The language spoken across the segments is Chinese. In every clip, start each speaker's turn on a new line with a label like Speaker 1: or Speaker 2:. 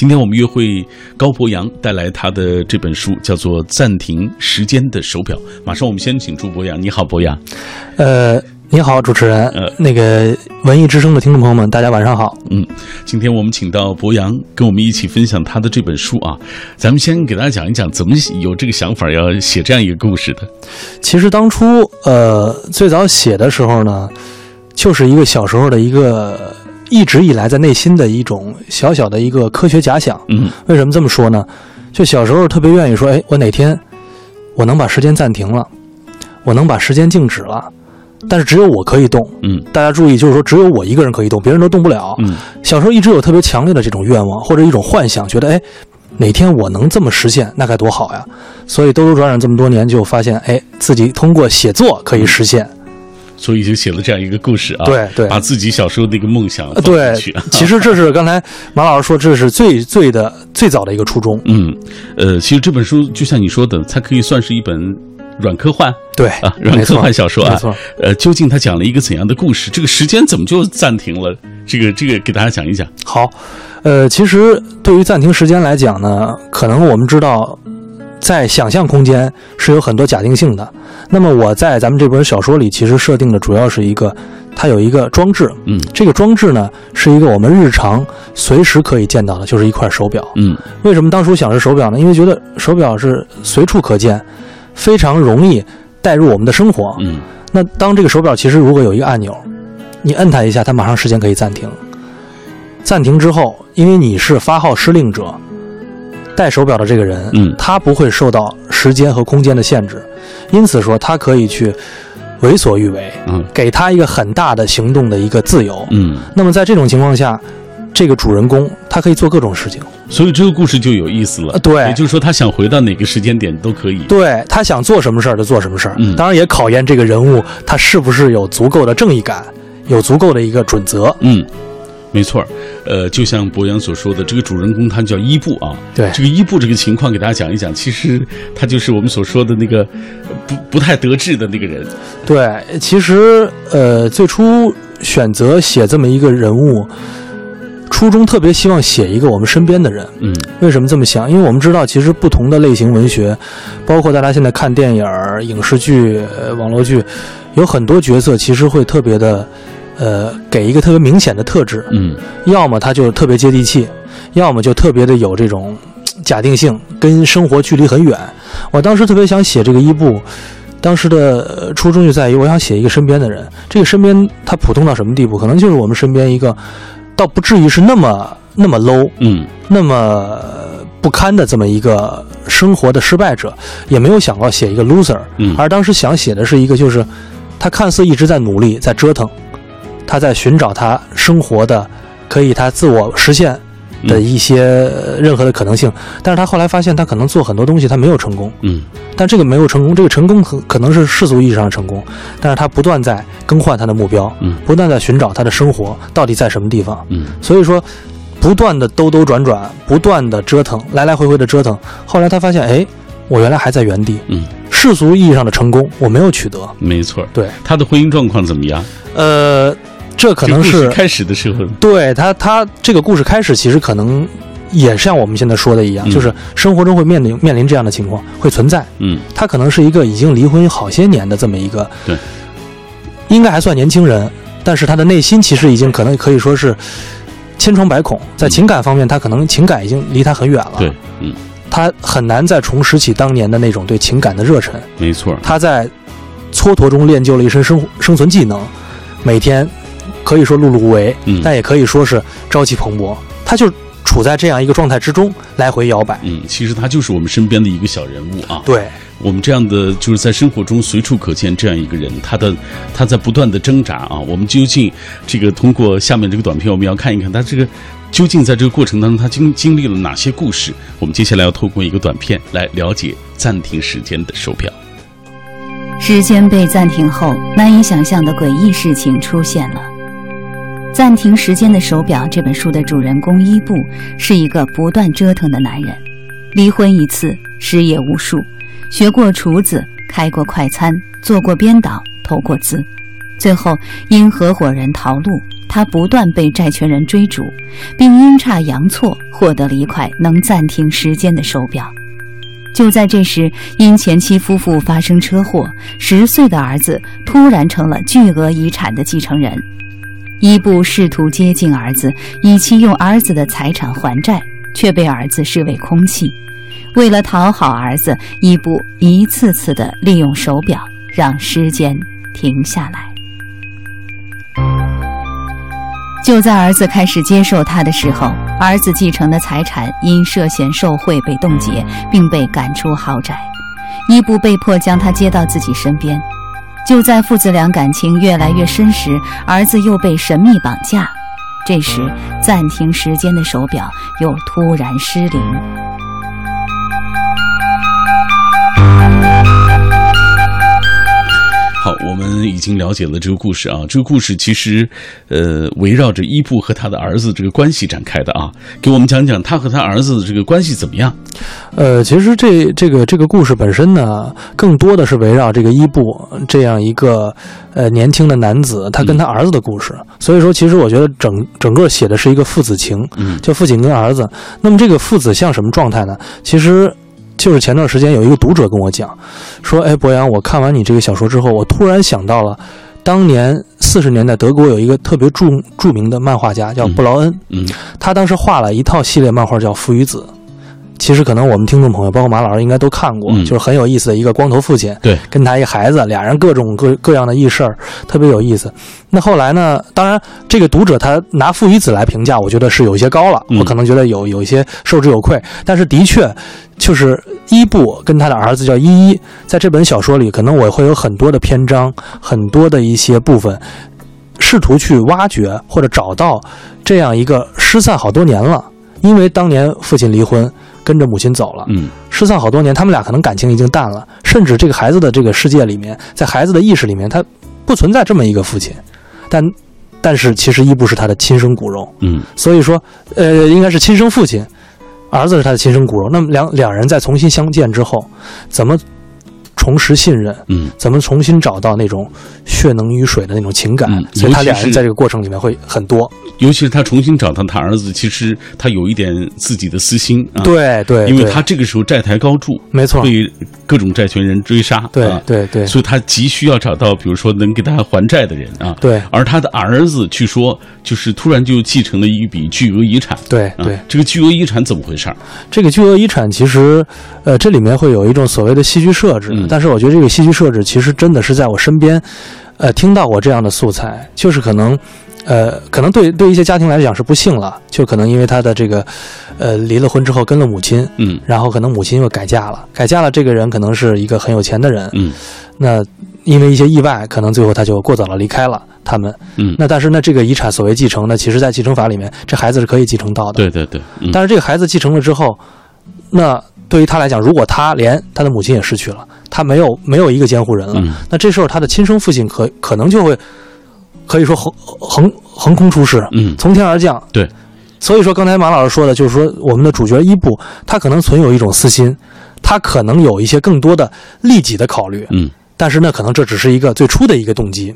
Speaker 1: 今天我们约会高博洋带来他的这本书，叫做《暂停时间的手表》。马上我们先请出博洋，你好，博洋。
Speaker 2: 呃，你好，主持人。
Speaker 1: 呃，
Speaker 2: 那个文艺之声的听众朋友们，大家晚上好。
Speaker 1: 嗯，今天我们请到博洋跟我们一起分享他的这本书啊。咱们先给大家讲一讲，怎么有这个想法要写这样一个故事的。
Speaker 2: 其实当初呃最早写的时候呢，就是一个小时候的一个一直以来在内心的一种小小的一个科学假想。
Speaker 1: 嗯
Speaker 2: 为什么这么说呢？就小时候特别愿意说，哎，我哪天我能把时间暂停了，我能把时间静止了，但是只有我可以动。
Speaker 1: 嗯
Speaker 2: 大家注意，就是说只有我一个人可以动，别人都动不了。
Speaker 1: 嗯
Speaker 2: 小时候一直有特别强烈的这种愿望或者一种幻想，觉得哎，哪天我能这么实现，那该多好呀！所以兜兜转转这么多年，就发现哎，自己通过写作可以实现。
Speaker 1: 所以就写了这样一个故事啊。
Speaker 2: 对对
Speaker 1: 把自己小时候的一个梦想放进去。
Speaker 2: 其实这是刚才马老师说，这是最最的最早的一个初衷。
Speaker 1: 嗯，呃，其实这本书就像你说的，它可以算是一本软科幻
Speaker 2: 对
Speaker 1: 啊，软科幻小说啊。
Speaker 2: 没错。
Speaker 1: 呃，究竟它讲了一个怎样的故事？这个时间怎么就暂停了？这个这个给大家讲一讲。
Speaker 2: 好，呃，其实对于暂停时间来讲呢，可能我们知道，在想象空间是有很多假定性的。那么我在咱们这本小说里，其实设定的主要是一个，它有一个装置，
Speaker 1: 嗯
Speaker 2: 这个装置呢是一个我们日常随时可以见到的，就是一块手表。
Speaker 1: 嗯
Speaker 2: 为什么当初想是手表呢？因为觉得手表是随处可见，非常容易带入我们的生活。
Speaker 1: 嗯
Speaker 2: 那当这个手表其实如果有一个按钮，你摁它一下，它马上时间可以暂停。暂停之后，因为你是发号施令者，戴手表的这个人，
Speaker 1: 嗯
Speaker 2: 他不会受到时间和空间的限制，因此说他可以去为所欲为，
Speaker 1: 嗯
Speaker 2: 给他一个很大的行动的一个自由。
Speaker 1: 嗯，
Speaker 2: 那么在这种情况下，这个主人公他可以做各种事情。
Speaker 1: 所以这个故事就有意思了。
Speaker 2: 呃对
Speaker 1: 也就是说，他想回到哪个时间点都可以。
Speaker 2: 对他想做什么事儿就做什么事儿，
Speaker 1: 嗯
Speaker 2: 当然也考验这个人物他是不是有足够的正义感，有足够的一个准则。
Speaker 1: 嗯，没错。呃，就像博洋所说的，这个主人公他叫伊布啊。
Speaker 2: 对
Speaker 1: 这个伊布这个情况给大家讲一讲，其实他就是我们所说的那个呃不不太得志的那个人。
Speaker 2: 对，其实呃，最初选择写这么一个人物，初衷特别希望写一个我们身边的人。
Speaker 1: 嗯
Speaker 2: 为什么这么想？因为我们知道，其实不同的类型文学，包括大家现在看电影、影视剧、呃网络剧，有很多角色其实会特别的，呃，给一个特别明显的特质。
Speaker 1: 嗯
Speaker 2: 要么他就特别接地气，要么就特别的有这种假定性，跟生活距离很远。我当时特别想写这个伊布，当时的呃初衷就在于我想写一个身边的人。这个身边他普通到什么地步？可能就是我们身边一个，倒不至于是那么那么 low，
Speaker 1: 嗯
Speaker 2: 那么呃不堪的这么一个生活的失败者，也没有想过写一个 loser。
Speaker 1: 嗯
Speaker 2: 而当时想写的是一个，就是他看似一直在努力，在折腾，他在寻找他生活的可以他自我实现的一些呃任何的可能性，但是他后来发现他可能做很多东西他没有成功，
Speaker 1: 嗯
Speaker 2: 但这个没有成功，这个成功可可能是世俗意义上的成功，但是他不断在更换他的目标，
Speaker 1: 嗯
Speaker 2: 不断在寻找他的生活到底在什么地方，
Speaker 1: 嗯
Speaker 2: 所以说，不断的兜兜转转，不断的折腾，来来回回的折腾。后来他发现，哎，我原来还在原地。
Speaker 1: 嗯，
Speaker 2: 世俗意义上的成功我没有取得。
Speaker 1: 没错儿。
Speaker 2: 对，
Speaker 1: 他的婚姻状况怎么样？
Speaker 2: 呃，这可能是
Speaker 1: 开始的时候，
Speaker 2: 对他他这个故事开始其实可能也像我们现在说的一样，
Speaker 1: 嗯
Speaker 2: 就是生活中会面临面临这样的情况会存在。
Speaker 1: 嗯
Speaker 2: 他可能是一个已经离婚好些年的这么一个，
Speaker 1: 对，
Speaker 2: 应该还算年轻人，但是他的内心其实已经可能可以说是千疮百孔，在情感方面，他可能情感已经离他很远了。
Speaker 1: 对，嗯，
Speaker 2: 他很难再重拾起当年的那种对情感的热忱。
Speaker 1: 没错。
Speaker 2: 他在蹉跎中练就了一身生生存技能，每天可以说碌碌无为，
Speaker 1: 嗯
Speaker 2: 但也可以说是朝气蓬勃。他就处在这样一个状态之中，来回摇摆。
Speaker 1: 嗯，其实他就是我们身边的一个小人物啊。
Speaker 2: 对，
Speaker 1: 我们这样的就是在生活中随处可见这样一个人，他的他在不断的挣扎啊。我们究竟这个通过下面这个短片，我们要看一看他这个究竟在这个过程当中他经经历了哪些故事。我们接下来要透过一个短片来了解暂停时间的手表。
Speaker 3: 时间被暂停后，难以想象的诡异事情出现了。《暂停时间的手表》这本书的主人公伊布是一个不断折腾的男人，离婚一次，失业无数，学过厨子，开过快餐，做过编导，投过资，最后因合伙人逃路他不断被债权人追逐，并阴差阳错获得了一块能暂停时间的手表。就在这时，因前妻夫妇发生车祸，十岁的儿子突然成了巨额遗产的继承人。伊布试图接近儿子，以期用儿子的财产还债，却被儿子视为空气。为了讨好儿子，伊布一次次地利用手表让时间停下来。就在儿子开始接受他的时候，儿子继承的财产因涉嫌受贿被冻结，并被赶出豪宅。伊布被迫将他接到自己身边。就在父子俩感情越来越深时，儿子又被神秘绑架。这时，暂停时间的手表又突然失灵。
Speaker 1: 好，我们已经了解了这个故事啊。这个故事其实，呃，围绕着伊布和他的儿子这个关系展开的啊。给我们讲讲他和他儿子的这个关系怎么样？
Speaker 2: 呃，其实这这个这个故事本身呢，更多的是围绕这个伊布这样一个呃年轻的男子，他跟他儿子的故事。所以说，其实我觉得整整个写的是一个父子情，
Speaker 1: 嗯
Speaker 2: 就父亲跟儿子。那么这个父子像什么状态呢？其实。就是前段时间有一个读者跟我讲，说：“哎，博洋，我看完你这个小说之后，我突然想到了，当年四十年代德国有一个特别著著名的漫画家叫布劳恩，
Speaker 1: 嗯。
Speaker 2: 他当时画了一套系列漫画叫《父与子》。其实可能我们听众朋友，包括马老师应该都看过，
Speaker 1: 嗯
Speaker 2: 就是很有意思的一个光头父亲，
Speaker 1: 对，
Speaker 2: 跟他一孩子，俩人各种各各样的轶事儿，特别有意思。那后来呢？当然，这个读者他拿《父与子》来评价，我觉得是有一些高了，
Speaker 1: 嗯
Speaker 2: 我可能觉得有有一些受之有愧。但是的确，就是伊布跟他的儿子叫依依，在这本小说里，可能我会有很多的篇章，很多的一些部分，试图去挖掘或者找到这样一个失散好多年了，因为当年父亲离婚，跟着母亲走了，
Speaker 1: 嗯。
Speaker 2: 失散好多年，他们俩可能感情已经淡了，甚至这个孩子的这个世界里面，在孩子的意识里面，他不存在这么一个父亲，但但是其实伊布是他的亲生骨肉，
Speaker 1: 嗯。
Speaker 2: 所以说，呃，应该是亲生父亲，儿子是他的亲生骨肉。那么两两人在重新相见之后，怎么重拾信任？
Speaker 1: 嗯
Speaker 2: 怎么重新找到那种血浓于水的那种情感？
Speaker 1: 嗯
Speaker 2: 所以他俩人在这个过程里面会很多。
Speaker 1: 尤其是他重新找到他儿子，其实他有一点自己的私心啊。。
Speaker 2: 对对，
Speaker 1: 因为他这个时候债台高筑，
Speaker 2: 没错，
Speaker 1: 被各种债权人追杀，
Speaker 2: 对
Speaker 1: 啊
Speaker 2: 对对
Speaker 1: 所以他急需要找到，比如说能给他还债的人啊。
Speaker 2: 对
Speaker 1: 而他的儿子据说就是突然就继承了一笔巨额遗产。啊
Speaker 2: 对对，
Speaker 1: 这个巨额遗产怎么回事儿？
Speaker 2: 这个巨额遗产其实，呃，这里面会有一种所谓的戏剧设置，
Speaker 1: 嗯
Speaker 2: 但是我觉得这个戏剧设置其实真的是在我身边，呃，听到过这样的素材，就是可能，呃，可能对对一些家庭来讲是不幸了，就可能因为他的这个，呃，离了婚之后跟了母亲，
Speaker 1: 嗯。
Speaker 2: 然后可能母亲又改嫁了，改嫁了这个人可能是一个很有钱的人，
Speaker 1: 嗯。
Speaker 2: 那因为一些意外，可能最后他就过早了离开了他们，
Speaker 1: 嗯，
Speaker 2: 那但是呢，这个遗产所谓继承呢，其实在继承法里面，这孩子是可以继承到的，
Speaker 1: 对对对，嗯
Speaker 2: 但是这个孩子继承了之后，那对于他来讲，如果他连他的母亲也失去了，他没有没有一个监护人了，
Speaker 1: 嗯
Speaker 2: 那这时候他的亲生父亲可可能就会可以说横横横空出世，
Speaker 1: 嗯
Speaker 2: 从天而降。
Speaker 1: 对，
Speaker 2: 所以说刚才马老师说的，就是说我们的主角伊布，他可能存有一种私心，他可能有一些更多的利己的考虑，
Speaker 1: 嗯
Speaker 2: 但是呢，可能这只是一个最初的一个动机。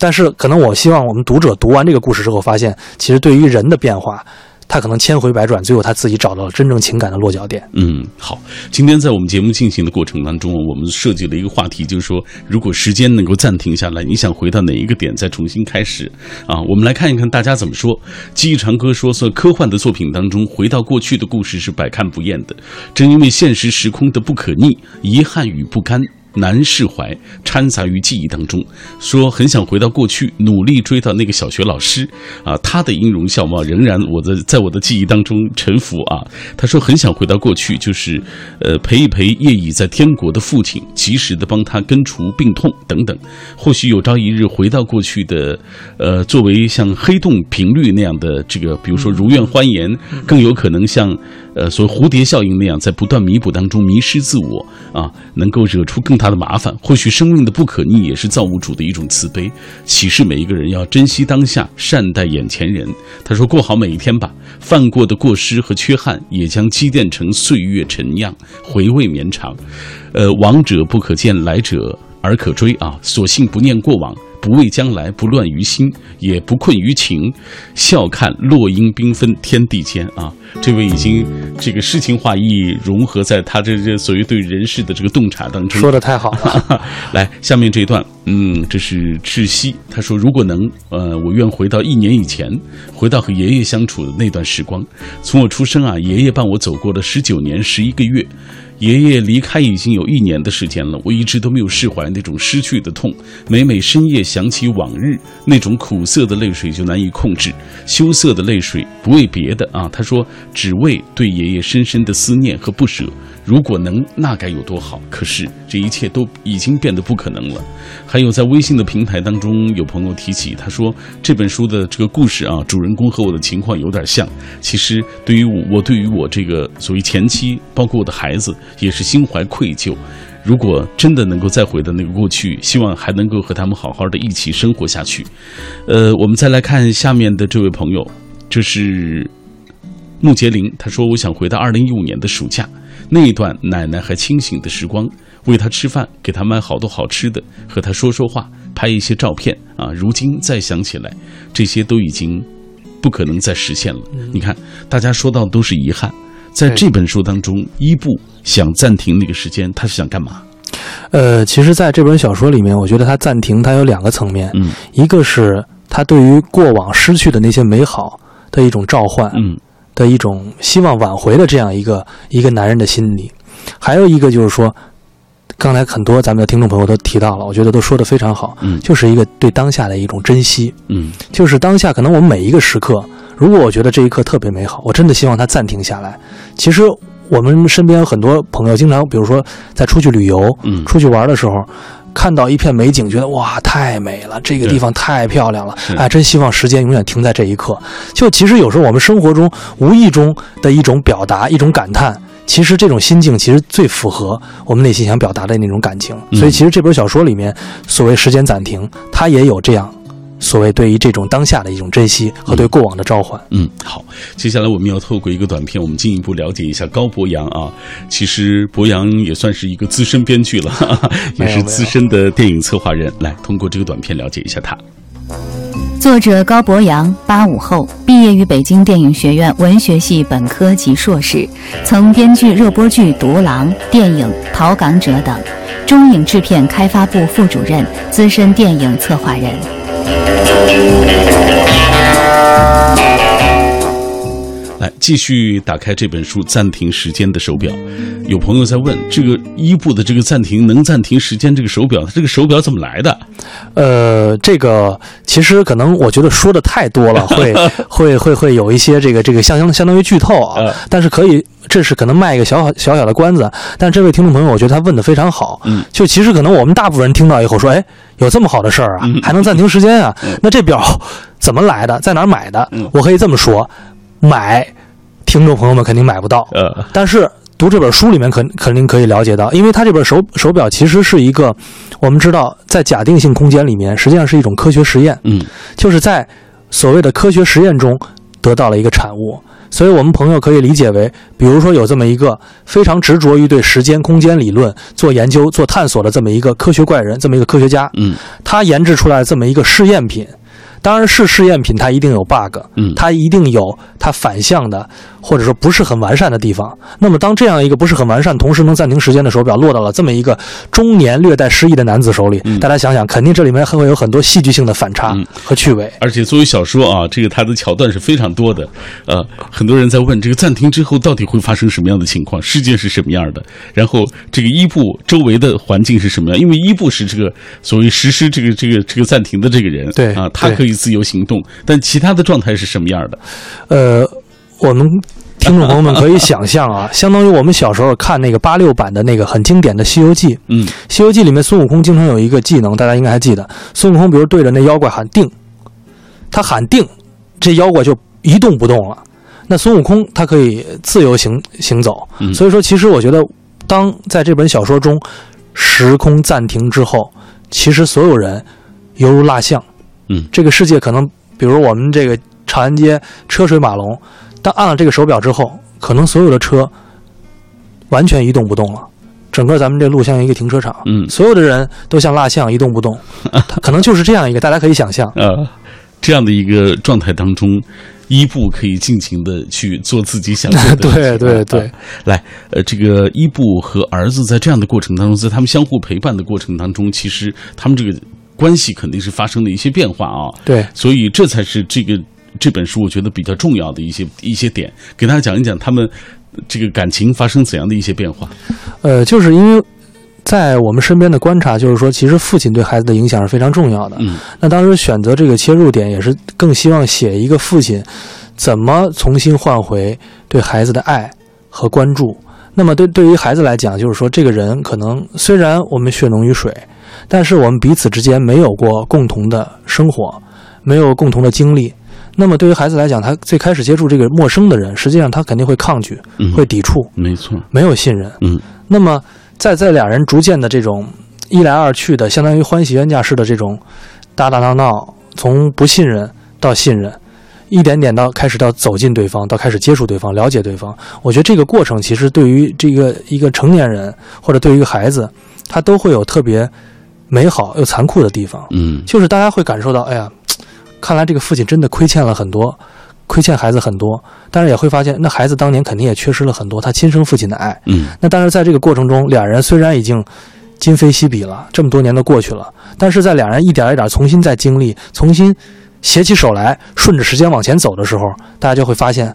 Speaker 2: 但是，可能我希望我们读者读完这个故事之后，发现其实对于人的变化，他可能千回百转，最后他自己找到了真正情感的落脚点。
Speaker 1: 嗯，好。今天在我们节目进行的过程当中，我们设计了一个话题，就是说，如果时间能够暂停下来，你想回到哪一个点再重新开始啊？我们来看一看大家怎么说。记忆长歌说，在科幻的作品当中，回到过去的故事是百看不厌的。正因为现实时空的不可逆、遗憾与不甘。难释怀掺杂于记忆当中，说很想回到过去，努力追到那个小学老师啊，他的音容笑貌仍然我的在我的记忆当中沉浮啊。他说很想回到过去，就是呃陪一陪夜已在天国的父亲，及时的帮他根除病痛等等。或许有朝一日回到过去的，呃，作为像黑洞频率那样的这个，比如说如愿欢颜，更有可能像呃所谓蝴蝶效应那样，在不断弥补当中迷失自我啊，能够惹出更大的麻烦。或许生命的不可逆也是造物主的一种慈悲，启示每一个人要珍惜当下，善待眼前人。他说：“过好每一天吧，犯过的过失和缺憾也将积淀成岁月陈酿，回味绵长。呃，往者不可见，来者。”而可追啊！索性不念过往，不畏将来，不乱于心，也不困于情，笑看落英缤纷天地间啊！这位已经这个诗情画意融合在他这这所谓对人世的这个洞察当中，
Speaker 2: 说的太好了。
Speaker 1: 来，下面这一段，嗯，这是窒息。他说：“如果能，呃，我愿回到一年以前，回到和爷爷相处的那段时光。从我出生啊，爷爷伴我走过了十九年十一个月。”爷爷离开已经有一年的时间了，我一直都没有释怀那种失去的痛。每每深夜想起往日，那种苦涩的泪水就难以控制。羞涩的泪水不为别的啊，他说只为对爷爷深深的思念和不舍。如果能，那该有多好！可是这一切都已经变得不可能了。还有在微信的平台当中，有朋友提起，他说这本书的这个故事啊，主人公和我的情况有点像。其实对于我，我对于我这个所谓前妻，包括我的孩子。也是心怀愧疚。如果真的能够再回到那个过去，希望还能够和他们好好的一起生活下去。呃，我们再来看下面的这位朋友，这是穆杰林，他说：“我想回到二零一五年的暑假，那一段奶奶还清醒的时光，喂她吃饭，给她买好多好吃的，和她说说话，拍一些照片啊。如今再想起来，这些都已经不可能再实现了。你看，大家说到的都是遗憾。”在这本书当中，伊布想暂停那个时间，他是想干嘛？
Speaker 2: 呃，其实，在这本小说里面，我觉得他暂停，他有两个层面。嗯，一个是他对于过往失去的那些美好的一种召唤，嗯，的一种希望挽回的这样一个一个男人的心理；还有一个就是说，刚才很多咱们的听众朋友都提到了，我觉得都说的非常好。嗯，就是一个对当下的一种珍惜。嗯，就是当下，可能我们每一个时刻。如果我觉得这一刻特别美好，我真的希望它暂停下来。其实我们身边有很多朋友，经常比如说在出去旅游、嗯，出去玩的时候，看到一片美景，觉得哇，太美了，这个地方太漂亮了，哎，真希望时间永远停在这一刻。就其实有时候我们生活中无意中的一种表达、一种感叹，其实这种心境其实最符合我们内心想表达的那种感情。所以，其实这本小说里面所谓时间暂停，它也有这样。所谓对于这种当下的一种珍惜和对过往的召唤。
Speaker 1: 嗯，好，接下来我们要透过一个短片，我们进一步了解一下高博洋啊。其实博洋也算是一个资深编剧了，也是资深的电影策划人。来，通过这个短片了解一下他。
Speaker 3: 作者高博洋，八五后，毕业于北京电影学院文学系本科及硕士，曾编剧热播剧《独狼》、电影《逃港者》等，中影制片开发部副主任，资深电影策划人。Thank you.
Speaker 1: 来，继续打开这本书，暂停时间的手表。有朋友在问，这个伊布的这个暂停能暂停时间这个手表，它这个手表怎么来的？
Speaker 2: 呃，这个其实可能我觉得说的太多了，会会会会有一些这个这个相相相当于剧透啊。但是可以，这是可能卖一个小小小小的关子。但这位听众朋友，我觉得他问的非常好。嗯，就其实可能我们大部分人听到以后说，哎，有这么好的事儿啊，还能暂停时间啊？那这表怎么来的？在哪儿买的？我可以这么说。买，听众朋友们肯定买不到。呃，但是读这本书里面肯肯定可以了解到，因为它这本手手表其实是一个，我们知道在假定性空间里面，实际上是一种科学实验。嗯，就是在所谓的科学实验中得到了一个产物，所以我们朋友可以理解为，比如说有这么一个非常执着于对时间空间理论做研究、做探索的这么一个科学怪人，这么一个科学家。嗯，他研制出来这么一个试验品。当然是试验品，它一定有 bug，嗯，它一定有它反向的，或者说不是很完善的地方。那么，当这样一个不是很完善，同时能暂停时间的手表落到了这么一个中年略带失忆的男子手里，大家想想，肯定这里面还会有很多戏剧性的反差和趣味。
Speaker 1: 而且作为小说啊，这个它的桥段是非常多的。呃，很多人在问，这个暂停之后到底会发生什么样的情况？世界是什么样的？然后这个伊布周围的环境是什么样？因为伊布是这个所谓实施这个这个这个暂停的这个人，
Speaker 2: 对
Speaker 1: 啊，他可以。自由行动，但其他的状态是什么样的？
Speaker 2: 呃，我们听众朋友们可以想象啊，相当于我们小时候看那个八六版的那个很经典的《西游记》。嗯，《西游记》里面孙悟空经常有一个技能，大家应该还记得。孙悟空比如对着那妖怪喊“定”，他喊“定”，这妖怪就一动不动了。那孙悟空他可以自由行行走。所以说，其实我觉得，当在这本小说中时空暂停之后，其实所有人犹如蜡像。
Speaker 1: 嗯，
Speaker 2: 这个世界可能，比如我们这个长安街车水马龙，当按了这个手表之后，可能所有的车完全一动不动了，整个咱们这路像一个停车场，
Speaker 1: 嗯
Speaker 2: 所有的人都像蜡像一动不动，可能就是这样一个，大家可以想象。
Speaker 1: 呃，这样的一个状态当中，伊布可以尽情的去做自己想做的 事情。
Speaker 2: 对对对
Speaker 1: 啊来，呃，这个伊布和儿子在这样的过程当中，在他们相互陪伴的过程当中，其实他们这个关系肯定是发生了一些变化啊。
Speaker 2: 对，
Speaker 1: 所以这才是这个这本书我觉得比较重要的一些一些点，给大家讲一讲他们这个感情发生怎样的一些变化。
Speaker 2: 呃，就是因为在我们身边的观察，就是说，其实父亲对孩子的影响是非常重要的。
Speaker 1: 嗯
Speaker 2: 那当时选择这个切入点，也是更希望写一个父亲怎么重新换回对孩子的爱和关注。那么对对于孩子来讲，就是说，这个人可能虽然我们血浓于水，但是我们彼此之间没有过共同的生活，没有共同的经历。那么对于孩子来讲，他最开始接触这个陌生的人，实际上他肯定会抗拒，
Speaker 1: 嗯，
Speaker 2: 会抵触，
Speaker 1: 没错，
Speaker 2: 没有信任。
Speaker 1: 嗯
Speaker 2: 那么在在俩人逐渐的这种一来二去的，相当于欢喜冤家式的这种打打闹闹，从不信任到信任，一点点到开始到走近对方，到开始接触对方，了解对方。我觉得这个过程其实对于这个一个成年人或者对于一个孩子，他都会有特别美好又残酷的地方。
Speaker 1: 嗯
Speaker 2: 就是大家会感受到，哎呀，看来这个父亲真的亏欠了很多，亏欠孩子很多，但是也会发现，那孩子当年肯定也缺失了很多他亲生父亲的爱。
Speaker 1: 嗯
Speaker 2: 那但是在这个过程中，两人虽然已经今非昔比了，这么多年都过去了，但是在两人一点一点重新再经历，重新携起手来，顺着时间往前走的时候，大家就会发现，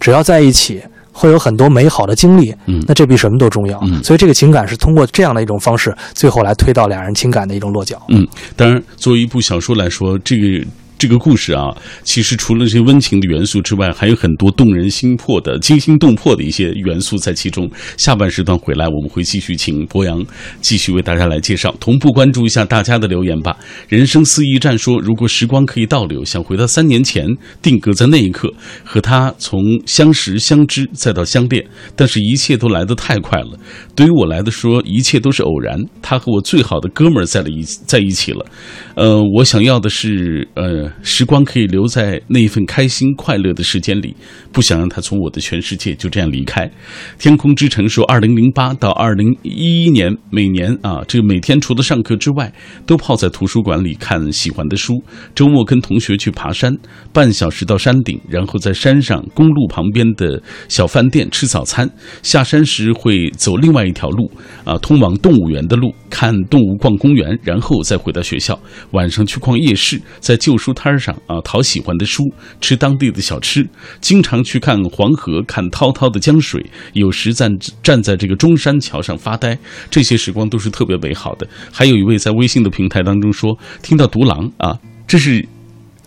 Speaker 2: 只要在一起。会有很多美好的经历，
Speaker 1: 嗯
Speaker 2: 那这比什么都重要。
Speaker 1: 嗯
Speaker 2: 所以这个情感是通过这样的一种方式，最后来推到两人情感的一种落脚。
Speaker 1: 嗯，当然，作为一部小说来说，这个。这个故事啊，其实除了这些温情的元素之外，还有很多动人心魄的、惊心动魄的一些元素在其中。下半时段回来，我们会继续请博洋继续为大家来介绍，同步关注一下大家的留言吧。人生四驿站说，如果时光可以倒流，想回到三年前，定格在那一刻，和他从相识、相知再到相恋，但是一切都来得太快了。对于我来的说，一切都是偶然。他和我最好的哥们儿在了一在一起了。呃，我想要的是，呃，时光可以留在那一份开心快乐的时间里，不想让他从我的全世界就这样离开。天空之城说，二零零八到二零一一年，每年啊，这个每天除了上课之外，都泡在图书馆里看喜欢的书。周末跟同学去爬山，半小时到山顶，然后在山上公路旁边的小饭店吃早餐。下山时会走另外一条路，啊，通往动物园的路，看动物逛公园，然后再回到学校。晚上去逛夜市，在旧书摊上啊淘喜欢的书，吃当地的小吃。经常去看黄河，看滔滔的江水，有时站站在这个中山桥上发呆，这些时光都是特别美好的。还有一位在微信的平台当中说，听到独狼啊，这是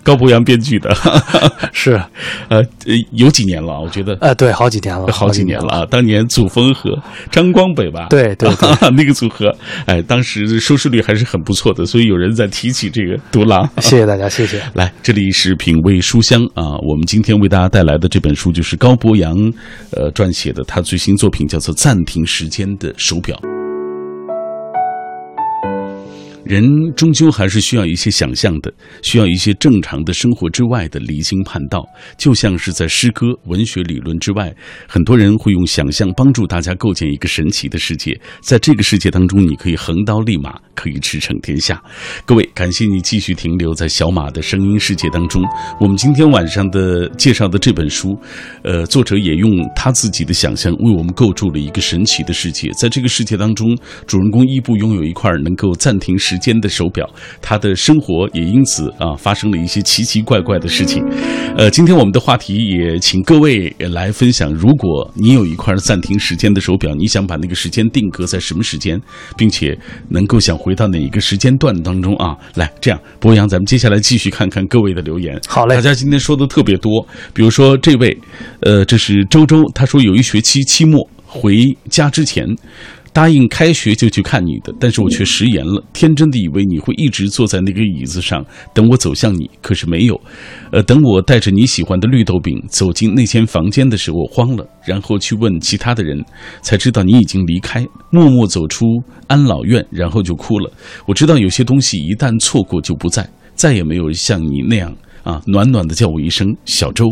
Speaker 1: 高博洋编剧的，
Speaker 2: 是，
Speaker 1: 呃，呃有几年了啊，我觉得。
Speaker 2: 呃，对，好几年了，
Speaker 1: 好几年了啊！当年祖峰和张光北吧，
Speaker 2: 对对对
Speaker 1: 那个组合，哎，当时收视率还是很不错的，所以有人在提起这个独狼。
Speaker 2: 谢谢大家，谢谢。
Speaker 1: 来，这里是品味书香啊，我们今天为大家带来的这本书就是高博洋，呃，撰写的他最新作品叫做《暂停时间的手表》。人终究还是需要一些想象的，需要一些正常的生活之外的离经叛道。就像是在诗歌、文学理论之外，很多人会用想象帮助大家构建一个神奇的世界。在这个世界当中，你可以横刀立马，可以驰骋天下。各位，感谢你继续停留在小马的声音世界当中。我们今天晚上的介绍的这本书，呃，作者也用他自己的想象为我们构筑了一个神奇的世界。在这个世界当中，主人公伊布拥有一块能够暂停时间的手表，他的生活也因此啊发生了一些奇奇怪怪的事情。呃，今天我们的话题也请各位来分享，如果你有一块暂停时间的手表，你想把那个时间定格在什么时间，并且能够想回到哪一个时间段当中啊？来，这样，博洋，咱们接下来继续看看各位的留言。
Speaker 2: 好嘞
Speaker 1: 大家今天说的特别多，比如说这位，呃，这是周周，他说有一学期期末回家之前。答应开学就去看你的，但是我却食言了，天真的以为你会一直坐在那个椅子上等我走向你，可是没有。呃，等我带着你喜欢的绿豆饼走进那间房间的时候，我慌了，然后去问其他的人，才知道你已经离开，默默走出安老院，然后就哭了。我知道有些东西一旦错过就不在，再也没有像你那样啊，暖暖的叫我一声小周。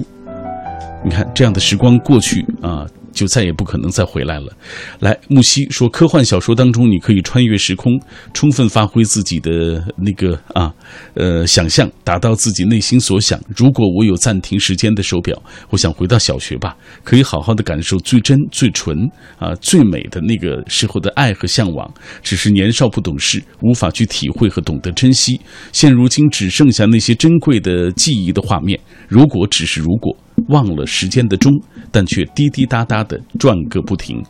Speaker 1: 你看这样的时光过去啊。就再也不可能再回来了。来，木西说，科幻小说当中你可以穿越时空，充分发挥自己的那个啊，呃，想象，达到自己内心所想。如果我有暂停时间的手表，我想回到小学吧，可以好好的感受最真、最纯啊、最美的那个时候的爱和向往。只是年少不懂事，无法去体会和懂得珍惜。现如今只剩下那些珍贵的记忆的画面。如果只是如果，忘了时间的钟，但却滴滴答答的转个不停。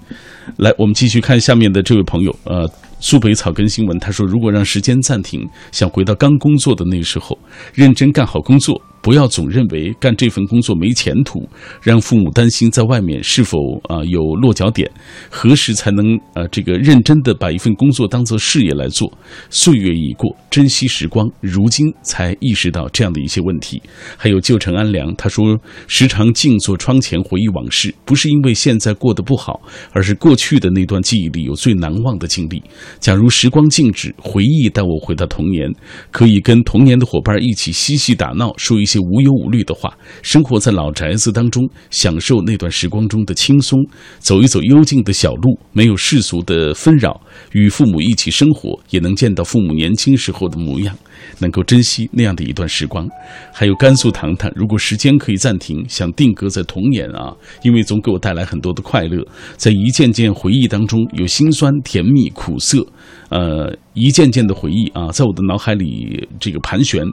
Speaker 1: 来，我们继续看下面的这位朋友，呃，苏北草根新闻，他说，如果让时间暂停，想回到刚工作的那时候，认真干好工作。不要总认为干这份工作没前途，让父母担心在外面是否啊、有落脚点，何时才能呃这个认真的把一份工作当做事业来做？岁月已过，珍惜时光，如今才意识到这样的一些问题。还有旧城安良，他说时常静坐窗前回忆往事，不是因为现在过得不好，而是过去的那段记忆里有最难忘的经历。假如时光静止，回忆带我回到童年，可以跟童年的伙伴一起嬉戏打闹，说一些无忧无虑的话，生活在老宅子当中，享受那段时光中的轻松，走一走幽静的小路，没有世俗的纷扰，与父母一起生活，也能见到父母年轻时候的模样。能够珍惜那样的一段时光，还有甘肃糖糖，如果时间可以暂停，想定格在童年啊，因为总给我带来很多的快乐，在一件件回忆当中，有辛酸、甜蜜、苦涩，呃，一件件的回忆啊，在我的脑海里这个盘旋，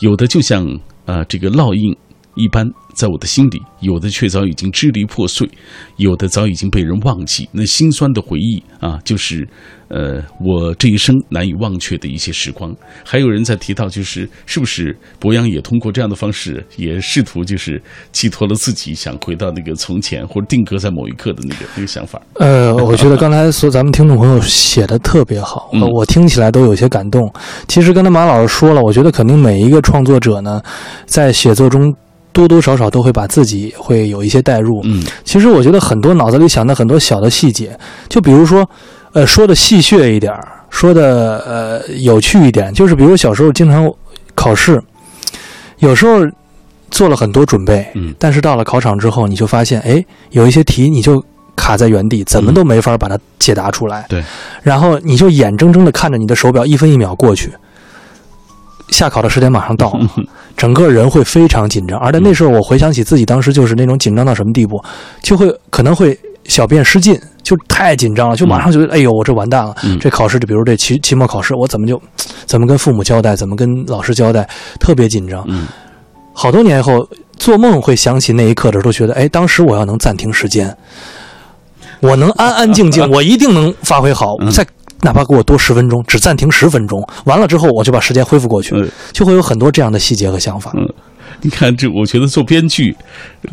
Speaker 1: 有的就像呃这个烙印一般在我的心里，有的却早已经支离破碎，有的早已经被人忘记。那心酸的回忆啊，就是呃我这一生难以忘却的一些时光。还有人在提到，就是是不是博洋也通过这样的方式，也试图就是寄托了自己想回到那个从前或者定格在某一刻的那个那个想法。
Speaker 2: 呃，我觉得刚才说咱们听众朋友写的特别好，
Speaker 1: 嗯
Speaker 2: 我听起来都有些感动。其实刚才马老师说了，我觉得肯定每一个创作者呢，在写作中多多少少都会把自己会有一些代入。
Speaker 1: 嗯
Speaker 2: 其实我觉得很多脑子里想的很多小的细节，就比如说，呃，说的戏谑一点，说的呃有趣一点，就是比如小时候经常考试，有时候做了很多准备，
Speaker 1: 嗯
Speaker 2: 但是到了考场之后，你就发现，哎，有一些题你就卡在原地，怎么都没法把它解答出来。
Speaker 1: 对，
Speaker 2: 然后你就眼睁睁的看着你的手表一分一秒过去，下考的时间马上到了，整个人会非常紧张。而在那时候，我回想起自己当时就是那种紧张到什么地步，就会可能会小便失禁，就太紧张了，就马上觉得，哎呦，我这完蛋了。
Speaker 1: 嗯
Speaker 2: 这考试，比如这期期末考试，我怎么就怎么跟父母交代，怎么跟老师交代，特别紧张。
Speaker 1: 嗯
Speaker 2: 好多年以后，做梦会想起那一刻的时候，都觉得，哎，当时我要能暂停时间，我能安安静静，我一定能发挥好。
Speaker 1: 嗯
Speaker 2: 再哪怕给我多十分钟，只暂停十分钟，完了之后我就把时间恢复过去，
Speaker 1: 嗯
Speaker 2: 就会有很多这样的细节和想法。
Speaker 1: 嗯。你看，这我觉得做编剧，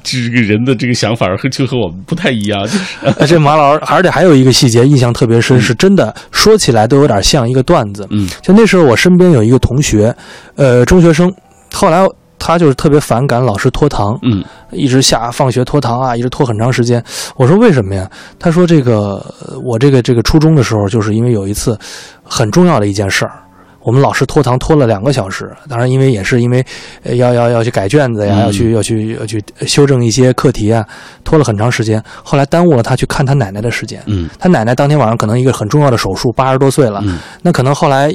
Speaker 1: 这个人的这个想法和就和我们不太一样，就是
Speaker 2: 呃，这马老师，而且还有一个细节印象特别深，是真的说起来都有点像一个段子。
Speaker 1: 嗯
Speaker 2: 就那时候我身边有一个同学，呃，中学生，后来他就是特别反感老师拖堂，
Speaker 1: 嗯
Speaker 2: 一直下放学拖堂啊，一直拖很长时间。我说为什么呀？他说这个呃我这个这个初中的时候，就是因为有一次很重要的一件事儿。我们老师拖堂拖了两个小时，当然，因为也是因为呃要要要去改卷子呀，
Speaker 1: 嗯
Speaker 2: 要去要去要去修正一些课题啊，拖了很长时间。后来耽误了他去看他奶奶的时间。
Speaker 1: 嗯
Speaker 2: 他奶奶当天晚上可能一个很重要的手术，八十多岁了，
Speaker 1: 嗯，
Speaker 2: 那可能后来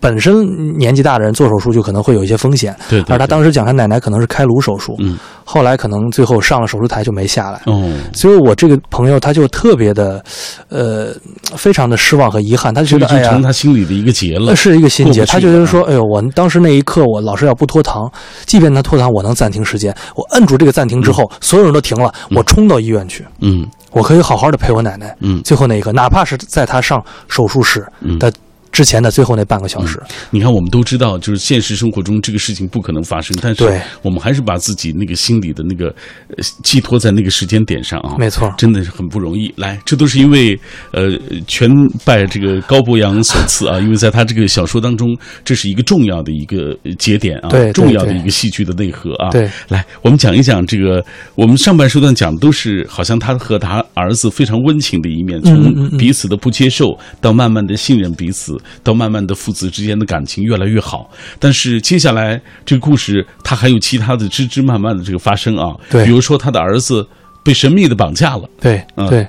Speaker 2: 本身年纪大的人做手术就可能会有一些风险，
Speaker 1: 对对。
Speaker 2: 而他当时讲他奶奶可能是开颅手术，
Speaker 1: 嗯
Speaker 2: 后来可能最后上了手术台就没下来。
Speaker 1: 哦，
Speaker 2: 所以我这个朋友他就特别的，呃，非常的失望和遗憾，他觉得哎呀
Speaker 1: 他心里的一个结了
Speaker 2: 那。是一个心结。他就觉得说，哎呦，我当时那一刻，我老师要不拖堂，即便他拖堂，我能暂停时间。我摁住这个暂停之后，所有人都停了，我冲到医院去，
Speaker 1: 嗯
Speaker 2: 我可以好好的陪我奶奶。
Speaker 1: 嗯
Speaker 2: 最后那一刻，哪怕是在他上手术室
Speaker 1: 嗯。
Speaker 2: 的之前的最后那半个小时，
Speaker 1: 你看，我们都知道，就是现实生活中这个事情不可能发生，但是我们还是把自己那个心里的那个呃寄托在那个时间点上啊。
Speaker 2: 没错。
Speaker 1: 真的是很不容易。来，这都是因为呃，全拜这个高博洋所赐啊，因为在他这个小说当中，这是一个重要的一个节点啊，
Speaker 2: 对对
Speaker 1: 重要的一个戏剧的内核啊。
Speaker 2: 对，
Speaker 1: 来，我们讲一讲这个，我们上半时段讲的都是好像他和他儿子非常温情的一面，从
Speaker 2: 嗯
Speaker 1: 彼此的不接受到慢慢的信任彼此，到慢慢的父子之间的感情越来越好。但是接下来这个故事，它还有其他的枝枝蔓蔓的这个发生啊，
Speaker 2: 对
Speaker 1: 比如说他的儿子被神秘的绑架了。
Speaker 2: 对
Speaker 1: 嗯
Speaker 2: 对，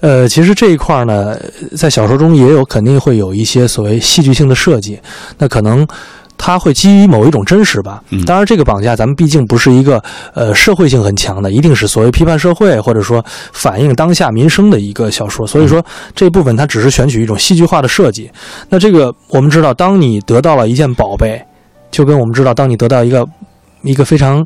Speaker 2: 呃，其实这一块呢，在小说中也有肯定会有一些所谓戏剧性的设计，那可能。它会基于某一种真实吧。
Speaker 1: 嗯，
Speaker 2: 当然，这个绑架咱们毕竟不是一个呃社会性很强的，一定是所谓批判社会或者说反映当下民生的一个小说，所以说这部分它只是选取一种戏剧化的设计。那这个我们知道，当你得到了一件宝贝，就跟我们知道，当你得到一个一个非常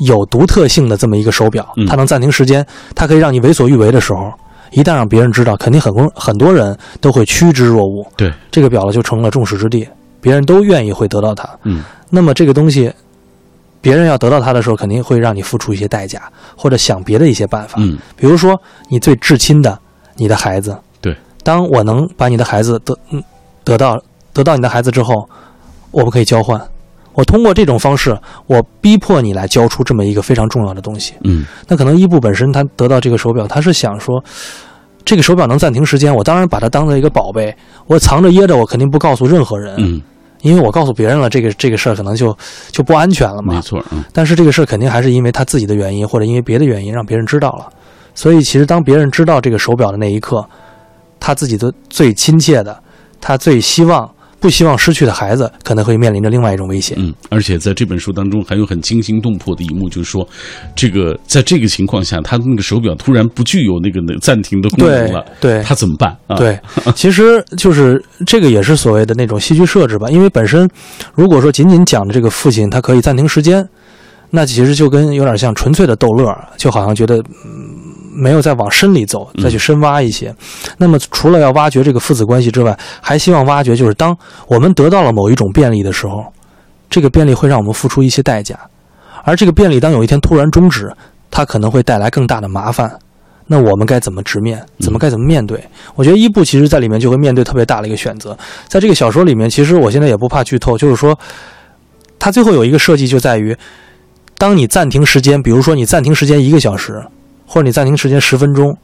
Speaker 2: 有独特性的这么一个手表
Speaker 1: 嗯，
Speaker 2: 它能暂停时间，它可以让你为所欲为的时候，一旦让别人知道，肯定很多很多人都会趋之若鹜。
Speaker 1: 对，
Speaker 2: 这个表了就成了众矢之的，别人都愿意会得到它。
Speaker 1: 嗯，
Speaker 2: 那么这个东西，别人要得到它的时候，肯定会让你付出一些代价，或者想别的一些办法。
Speaker 1: 嗯
Speaker 2: 比如说你最至亲的你的孩子，
Speaker 1: 对，
Speaker 2: 当我能把你的孩子得嗯得到得到你的孩子之后，我们可以交换。我通过这种方式，我逼迫你来交出这么一个非常重要的东西。
Speaker 1: 嗯
Speaker 2: 那可能伊布本身他得到这个手表，他是想说，这个手表能暂停时间，我当然把它当做一个宝贝，我藏着掖着，我肯定不告诉任何人，
Speaker 1: 嗯，
Speaker 2: 因为我告诉别人了，这个这个事儿可能就就不安全了嘛。
Speaker 1: 没错，嗯
Speaker 2: 但是这个事儿肯定还是因为他自己的原因，或者因为别的原因让别人知道了。所以其实当别人知道这个手表的那一刻，他自己的最亲切的，他最希望不希望失去的孩子，可能会面临着另外一种危险。
Speaker 1: 嗯，而且在这本书当中还有很惊心动魄的一幕，就是说，这个在这个情况下，他那个手表突然不具有那个那暂停的功能了，
Speaker 2: 对
Speaker 1: 他怎么办啊？，
Speaker 2: 对，其实就是这个也是所谓的那种戏剧设置吧。因为本身如果说仅仅讲的这个父亲他可以暂停时间，那其实就跟有点像纯粹的逗乐，就好像觉得嗯没有再往深里走，再去深挖一些。那么除了要挖掘这个父子关系之外，还希望挖掘就是当我们得到了某一种便利的时候，这个便利会让我们付出一些代价，而这个便利当有一天突然终止，它可能会带来更大的麻烦。那我们该怎么直面？怎么该怎么面对？我觉得伊布其实在里面就会面对特别大的一个选择。在这个小说里面，其实我现在也不怕剧透，就是说，它最后有一个设计就在于，当你暂停时间，比如说你暂停时间一个小时，或者你暂停时间十分钟，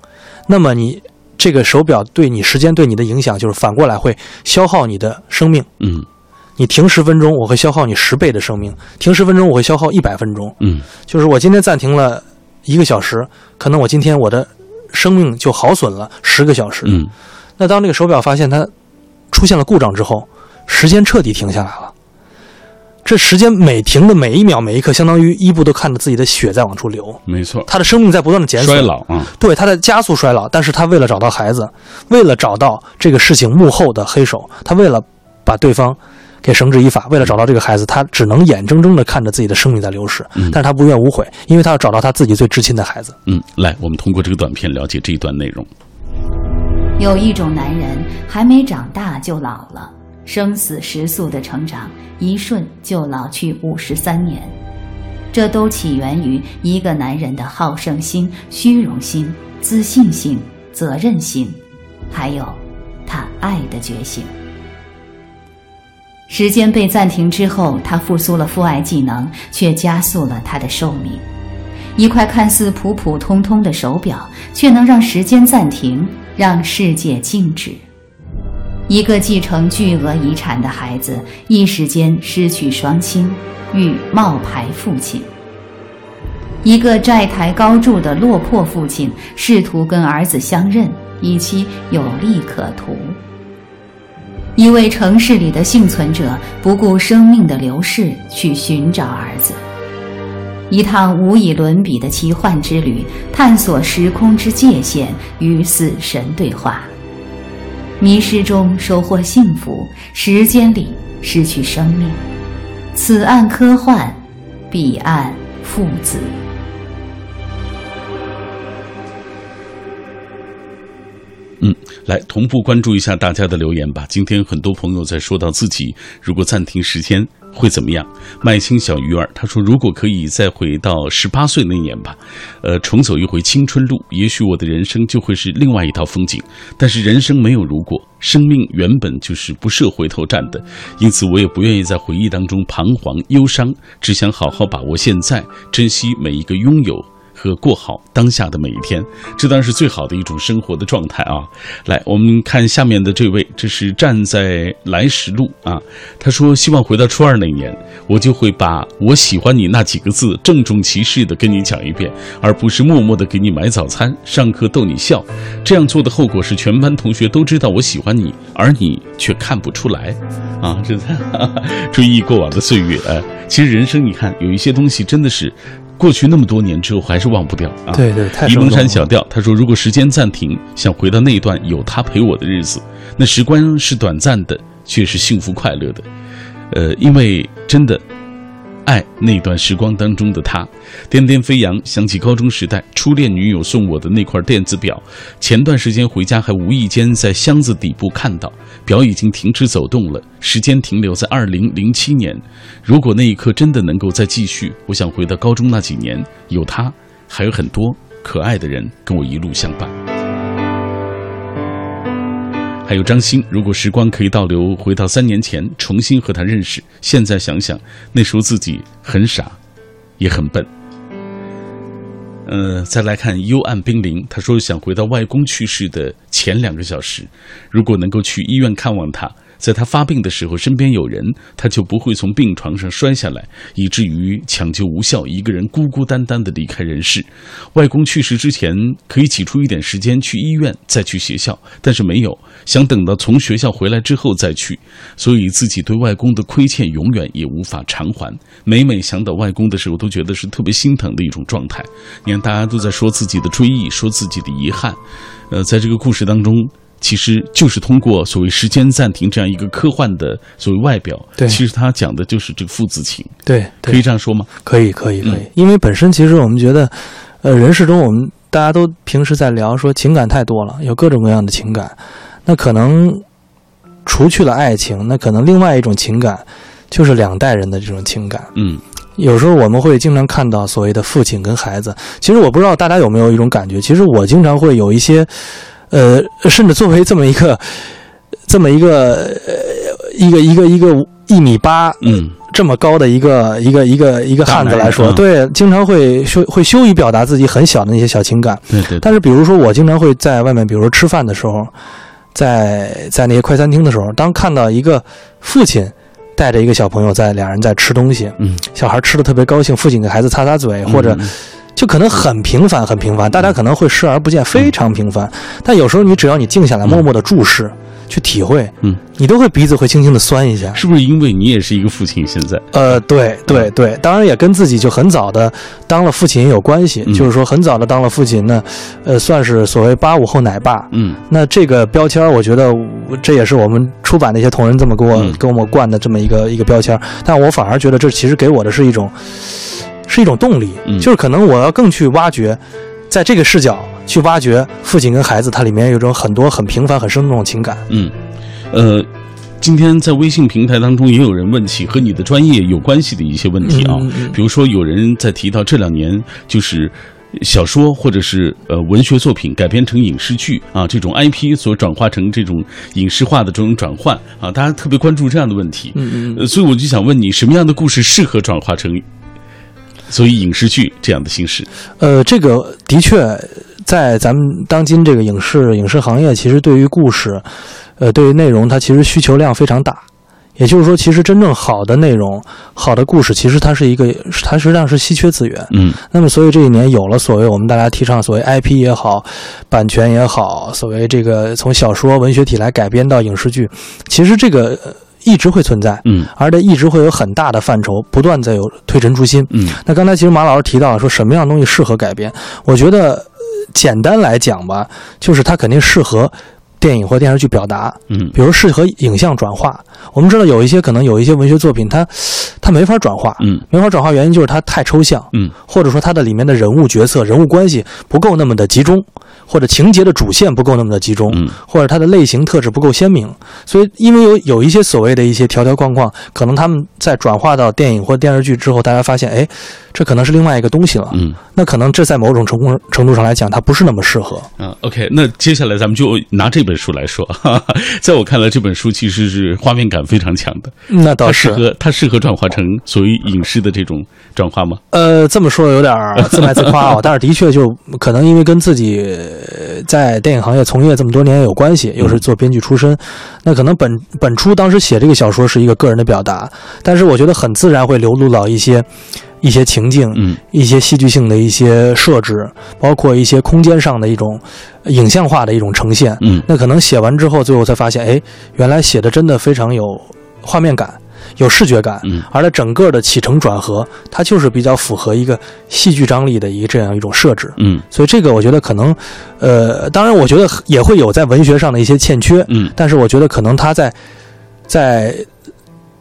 Speaker 2: 那么你这个手表对你时间对你的影响，就是反过来会消耗你的生命。
Speaker 1: 嗯
Speaker 2: 你停十分钟，我会消耗你十倍的生命；停十分钟，我会消耗一百分钟。
Speaker 1: 嗯
Speaker 2: 就是我今天暂停了一个小时，可能我今天我的生命就耗损了十个小时。
Speaker 1: 嗯
Speaker 2: 那当这个手表发现它出现了故障之后，时间彻底停下来了。这时间每停的每一秒每一刻，相当于伊布都看着自己的血在往出流，
Speaker 1: 没错，
Speaker 2: 他的生命在不断的减少
Speaker 1: 衰老啊，
Speaker 2: 对，他在加速衰老，但是他为了找到孩子，为了找到这个事情幕后的黑手，他为了把对方给绳之以法，为了找到这个孩子，他只能眼睁睁的看着自己的生命在流逝，
Speaker 1: 嗯。
Speaker 2: 但是他无怨无悔，因为他要找到他自己最至亲的孩子。
Speaker 1: 嗯，来，我们通过这个短片了解这一段内容。
Speaker 3: 有一种男人还没长大就老了，生死时速的成长，一瞬就老去五十三年。这都起源于一个男人的好胜心、虚荣心、自信心、责任心，还有他爱的觉醒。时间被暂停之后，他复苏了父爱技能，却加速了他的寿命。一块看似普普通通的手表，却能让时间暂停，让世界静止。一个继承巨额遗产的孩子，一时间失去双亲，遇冒牌父亲；一个债台高筑的落魄父亲，试图跟儿子相认，以期有利可图。一位城市里的幸存者，不顾生命的流逝去寻找儿子。一趟无以伦比的奇幻之旅，探索时空之界限，与死神对话。迷失中收获幸福，时间里失去生命。此岸科幻，彼岸父子。
Speaker 1: 嗯，来同步关注一下大家的留言吧。今天很多朋友在说到自己如果暂停时间会怎么样。麦青小鱼儿他说，如果可以再回到十八岁那年吧，呃，重走一回青春路，也许我的人生就会是另外一道风景。但是人生没有如果，生命原本就是不设回头站的，因此我也不愿意在回忆当中彷徨忧伤，只想好好把握现在，珍惜每一个拥有。和过好当下的每一天，这当然是最好的一种生活的状态啊！来，我们看下面的这位，这是站在来时路啊，他说希望回到初二那年，我就会把我喜欢你那几个字郑重其事的跟你讲一遍，而不是默默的给你买早餐、上课逗你笑。这样做的后果是全班同学都知道我喜欢你，而你却看不出来啊！这在追忆过往的岁月，哎，其实人生你看有一些东西真的是。过去那么多年之后，还是忘不掉啊！
Speaker 2: 对对，太
Speaker 1: 沂蒙山小调，他说：“如果时间暂停，想回到那一段有他陪我的日子，那时光是短暂的，却是幸福快乐的。呃，因为真的。”爱那段时光当中的他，颠颠飞扬，想起高中时代初恋女友送我的那块电子表。前段时间回家还无意间在箱子底部看到，表已经停止走动了，时间停留在二零零七年。如果那一刻真的能够再继续，我想回到高中那几年，有他，还有很多可爱的人跟我一路相伴。还有张欣，如果时光可以倒流，回到三年前，重新和他认识。现在想想，那时候自己很傻，也很笨。呃，再来看幽暗冰凌，他说想回到外公去世的前两个小时，如果能够去医院看望他。在他发病的时候，身边有人，他就不会从病床上摔下来，以至于抢救无效，一个人孤孤单单的离开人世。外公去世之前，可以挤出一点时间去医院，再去学校，但是没有，想等到从学校回来之后再去，所以自己对外公的亏欠永远也无法偿还。每每想到外公的时候，都觉得是特别心疼的一种状态。你看，大家都在说自己的追忆，说自己的遗憾，呃，在这个故事当中。其实就是通过所谓时间暂停这样一个科幻的所谓外表，
Speaker 2: 对，
Speaker 1: 其实他讲的就是这个父子情，
Speaker 2: 对，
Speaker 1: 可以这样说吗？
Speaker 2: 可以，可以，可以。因为本身其实我们觉得，呃，人世中我们大家都平时在聊说情感太多了，有各种各样的情感，那可能除去了爱情，那可能另外一种情感就是两代人的这种情感。
Speaker 1: 嗯，
Speaker 2: 有时候我们会经常看到所谓的父亲跟孩子，其实我不知道大家有没有一种感觉，其实我经常会有一些。呃，甚至作为这么一个，这么一个，一个一个一个一米八，
Speaker 1: 嗯，
Speaker 2: 这么高的一个一个一个一个汉子来说，对，经常会羞会羞于表达自己很小的那些小情感。
Speaker 1: 对对。
Speaker 2: 但是，比如说我经常会在外面，比如说吃饭的时候，在在那些快餐厅的时候，当看到一个父亲带着一个小朋友在俩人在吃东西，
Speaker 1: 嗯，
Speaker 2: 小孩吃的特别高兴，父亲给孩子擦擦嘴或者。就可能很平凡，很平凡，大家可能会视而不见，非常平凡。但有时候你只要你静下来，默默的注视，去体会，
Speaker 1: 嗯，
Speaker 2: 你都会鼻子会轻轻的酸一下。
Speaker 1: 是不是因为你也是一个父亲？现在，
Speaker 2: 呃，对对对，当然也跟自己就很早的当了父亲也有关系。就是说，很早的当了父亲，那呃，算是所谓八五后奶爸。
Speaker 1: 嗯，
Speaker 2: 那这个标签，我觉得这也是我们出版的一些同仁这么给我给我们灌的这么一个一个标签。但我反而觉得，这其实给我的是一种。是一种动力，就是可能我要更去挖掘，在这个视角去挖掘父亲跟孩子，它里面有种很多很平凡、很生动的情感。
Speaker 1: 嗯，呃，今天在微信平台当中也有人问起和你的专业有关系的一些问题啊，比如说有人在提到这两年就是小说或者是呃文学作品改编成影视剧啊，这种 IP 所转化成这种影视化的这种转换啊，大家特别关注这样的问题。
Speaker 2: 嗯嗯，
Speaker 1: 所以我就想问你，什么样的故事适合转化成？所以影视剧这样的形式，
Speaker 2: 呃，这个的确在咱们当今这个影视影视行业，其实对于故事，呃，对于内容，它其实需求量非常大。也就是说，其实真正好的内容、好的故事，其实它是一个，它实际上是稀缺资源。
Speaker 1: 嗯。
Speaker 2: 那么，所以这一年有了所谓我们大家提倡所谓 IP 也好，版权也好，所谓这个从小说文学体来改编到影视剧，其实这个。一直会存在，
Speaker 1: 嗯，
Speaker 2: 而且一直会有很大的范畴，不断在有推陈出新，
Speaker 1: 嗯。
Speaker 2: 那刚才其实马老师提到了说什么样东西适合改编，我觉得简单来讲吧，就是它肯定适合电影或电视剧表达，
Speaker 1: 嗯，
Speaker 2: 比如适合影像转化。我们知道有一些可能有一些文学作品，它它没法转化，
Speaker 1: 嗯，
Speaker 2: 没法转化原因就是它太抽象，
Speaker 1: 嗯，
Speaker 2: 或者说它的里面的人物角色、人物关系不够那么的集中。或者情节的主线不够那么的集中，嗯或者它的类型特质不够鲜明，所以因为有有一些所谓的一些条条框框，可能他们在转化到电影或电视剧之后，大家发现，哎，这可能是另外一个东西了。
Speaker 1: 嗯，
Speaker 2: 那可能这在某种程度程度上来讲，它不是那么适合。
Speaker 1: 嗯，OK，那接下来咱们就拿这本本书来说，哈哈，在我看来，这本书其实是画面感非常强的。
Speaker 2: 那倒是
Speaker 1: 它适合它适合转化成所谓影视的这种转化吗？
Speaker 2: 呃，这么说有点自卖自夸啊，但是的确就可能因为跟自己呃在电影行业从业这么多年有关系，又是做编剧出身，那可能本本初当时写这个小说是一个个人的表达，但是我觉得很自然会流露到一些一些情境，
Speaker 1: 嗯
Speaker 2: 一些戏剧性的一些设置，包括一些空间上的一种呃影像化的一种呈现。
Speaker 1: 嗯
Speaker 2: 那可能写完之后，最后才发现，哎，原来写的真的非常有画面感，有视觉感，
Speaker 1: 嗯
Speaker 2: 而它整个的起承转合，它就是比较符合一个戏剧张力的一个这样一种设置。
Speaker 1: 嗯
Speaker 2: 所以这个我觉得可能，呃，当然我觉得也会有在文学上的一些欠缺，
Speaker 1: 嗯
Speaker 2: 但是我觉得可能他在在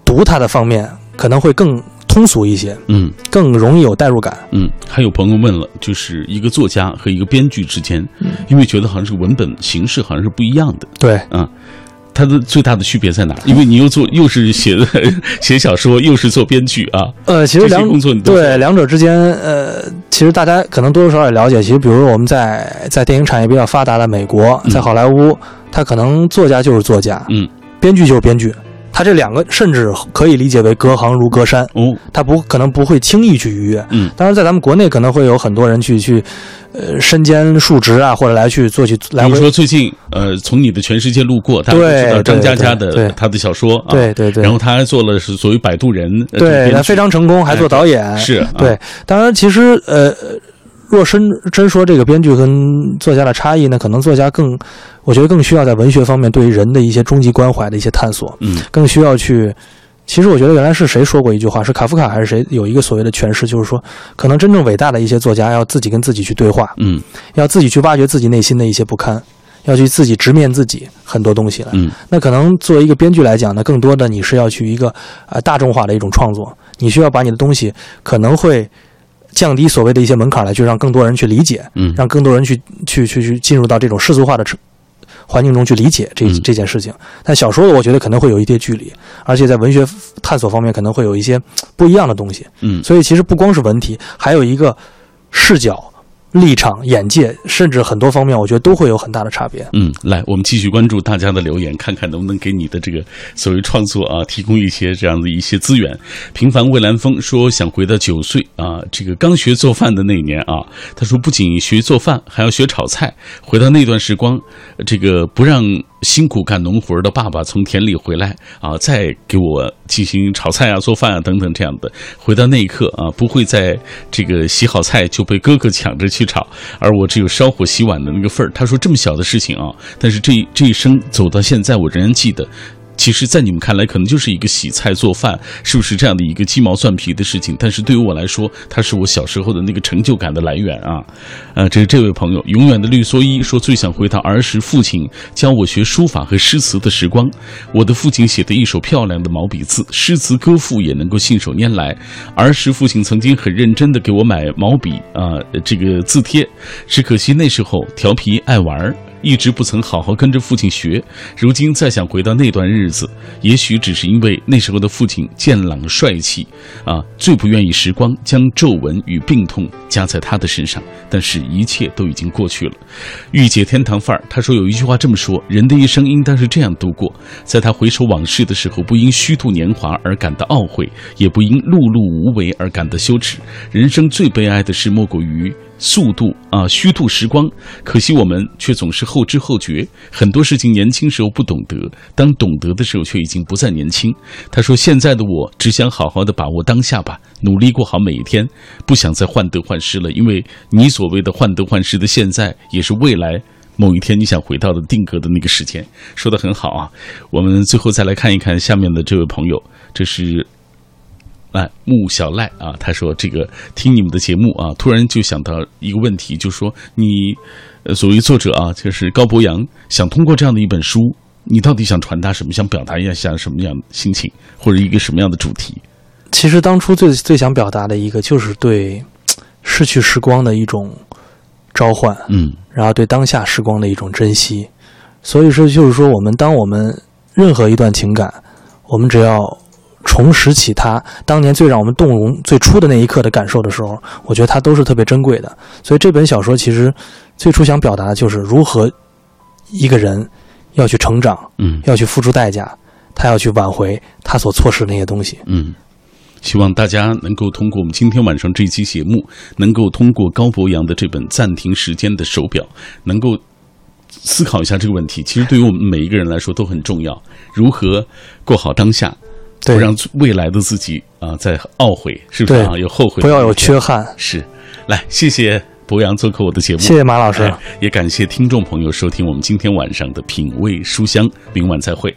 Speaker 2: 读它的方面可能会更通俗一些，
Speaker 1: 嗯
Speaker 2: 更容易有代入感。
Speaker 1: 嗯。还有朋友问了，就是一个作家和一个编剧之间，因为觉得好像是文本形式好像是不一样的。
Speaker 2: 对，
Speaker 1: 啊，它的最大的区别在哪？因为你又做又是写的 写小说，又是做编剧啊，
Speaker 2: 呃，其实两对两者之间，呃，其实大家可能多多少少也了解。其实，比如说我们在在电影产业比较发达的美国，
Speaker 1: 嗯
Speaker 2: 在好莱坞，他可能作家就是作家，
Speaker 1: 嗯，
Speaker 2: 编剧就是编剧。他这两个甚至可以理解为隔行如隔山，
Speaker 1: 哦，
Speaker 2: 他不可能不会轻易去逾越。
Speaker 1: 嗯
Speaker 2: 当然，在咱们国内可能会有很多人去去，呃，身兼数职啊，或者来去做去
Speaker 1: 比如。说最近呃，从你的全世界路过，大家知道张嘉佳的他的小说啊，
Speaker 2: 对对对，
Speaker 1: 然后他还做了是所谓摆渡人，
Speaker 2: 对，他非常成功，还做导演。
Speaker 1: 是啊
Speaker 2: 对，当然，其实呃，若真真说这个编剧跟作家的差异呢，可能作家更，我觉得更需要在文学方面对于人的一些终极关怀的一些探索，
Speaker 1: 嗯
Speaker 2: 更需要去。其实我觉得原来是谁说过一句话，是卡夫卡还是谁有一个所谓的诠释，就是说，可能真正伟大的一些作家要自己跟自己去对话，
Speaker 1: 嗯
Speaker 2: 要自己去挖掘自己内心的一些不堪，要去自己直面自己很多东西了。
Speaker 1: 嗯
Speaker 2: 那可能作为一个编剧来讲呢，更多的你是要去一个呃大众化的一种创作，你需要把你的东西可能会降低所谓的一些门槛来，去让更多人去理解，
Speaker 1: 嗯
Speaker 2: 让更多人去去去去进入到这种世俗化的环境中去理解这
Speaker 1: 嗯
Speaker 2: 这件事情。但小说我觉得可能会有一些距离，而且在文学探索方面可能会有一些不一样的东西。
Speaker 1: 嗯
Speaker 2: 所以其实不光是文体，还有一个视角、立场、眼界，甚至很多方面，我觉得都会有很大的差别。
Speaker 1: 嗯，来，我们继续关注大家的留言，看看能不能给你的这个所谓创作啊提供一些这样的一些资源。平凡蔚蓝风说想回到九岁啊，这个刚学做饭的那一年啊，他说不仅学做饭，还要学炒菜。回到那段时光，这个不让辛苦干农活的爸爸从田里回来啊，再给我进行炒菜啊、做饭啊等等这样的。回到那一刻啊，不会在这个洗好菜就被哥哥抢着去炒，而我只有烧火洗碗的那个份儿。他说这么小的事情啊，但是这这一生走到现在，我仍然记得。其实，在你们看来，可能就是一个洗菜做饭，是不是这样的一个鸡毛蒜皮的事情？但是对于我来说，它是我小时候的那个成就感的来源啊。呃，这是这位朋友，永远的绿蓑衣说最想回到儿时父亲教我学书法和诗词的时光。我的父亲写的一手漂亮的毛笔字，诗词歌赋也能够信手拈来。儿时父亲曾经很认真的给我买毛笔啊、这个字帖，只可惜那时候调皮爱玩儿。一直不曾好好跟着父亲学，如今再想回到那段日子，也许只是因为那时候的父亲健朗帅气，啊，最不愿意时光将皱纹与病痛加在他的身上。但是，一切都已经过去了。御姐天堂范儿，他说有一句话这么说：人的一生应当是这样度过，在他回首往事的时候，不因虚度年华而感到懊悔，也不因碌碌无为而感到羞耻。人生最悲哀的事，莫过于。速度啊，虚度时光，可惜我们却总是后知后觉。很多事情年轻时候不懂得，当懂得的时候却已经不再年轻。他说：“现在的我只想好好的把握当下吧，努力过好每一天，不想再患得患失了。因为你所谓的患得患失的现在，也是未来某一天你想回到的定格的那个时间。”说的很好啊。我们最后再来看一看下面的这位朋友，这是。哎，穆小赖啊，他说这个听你们的节目啊，突然就想到一个问题，就说你，呃，作为作者啊，就是高博洋，想通过这样的一本书，你到底想传达什么？想表达一下什么样的心情，或者一个什么样的主题？
Speaker 2: 其实当初最最想表达的一个，就是对失去时光的一种召唤，
Speaker 1: 嗯
Speaker 2: 然后对当下时光的一种珍惜。所以说，就是说，我们当我们任何一段情感，我们只要重拾起它当年最让我们动容最初的那一刻的感受的时候，我觉得它都是特别珍贵的。所以这本小说其实最初想表达的就是如何一个人要去成长，
Speaker 1: 嗯
Speaker 2: 要去付出代价，他要去挽回他所错失的那些东西。
Speaker 1: 嗯。希望大家能够通过我们今天晚上这期节目，能够通过高博洋的这本《暂停时间的手表》，能够思考一下这个问题。其实对于我们每一个人来说都很重要，如何过好当下，不让未来的自己啊再懊悔，是不是啊？有后悔，
Speaker 2: 不要有缺。憾。
Speaker 1: 是，来，谢谢博洋做客我的节目，
Speaker 2: 谢谢马老师。
Speaker 1: 哎也感谢听众朋友收听我们今天晚上的品味书香，明晚再会。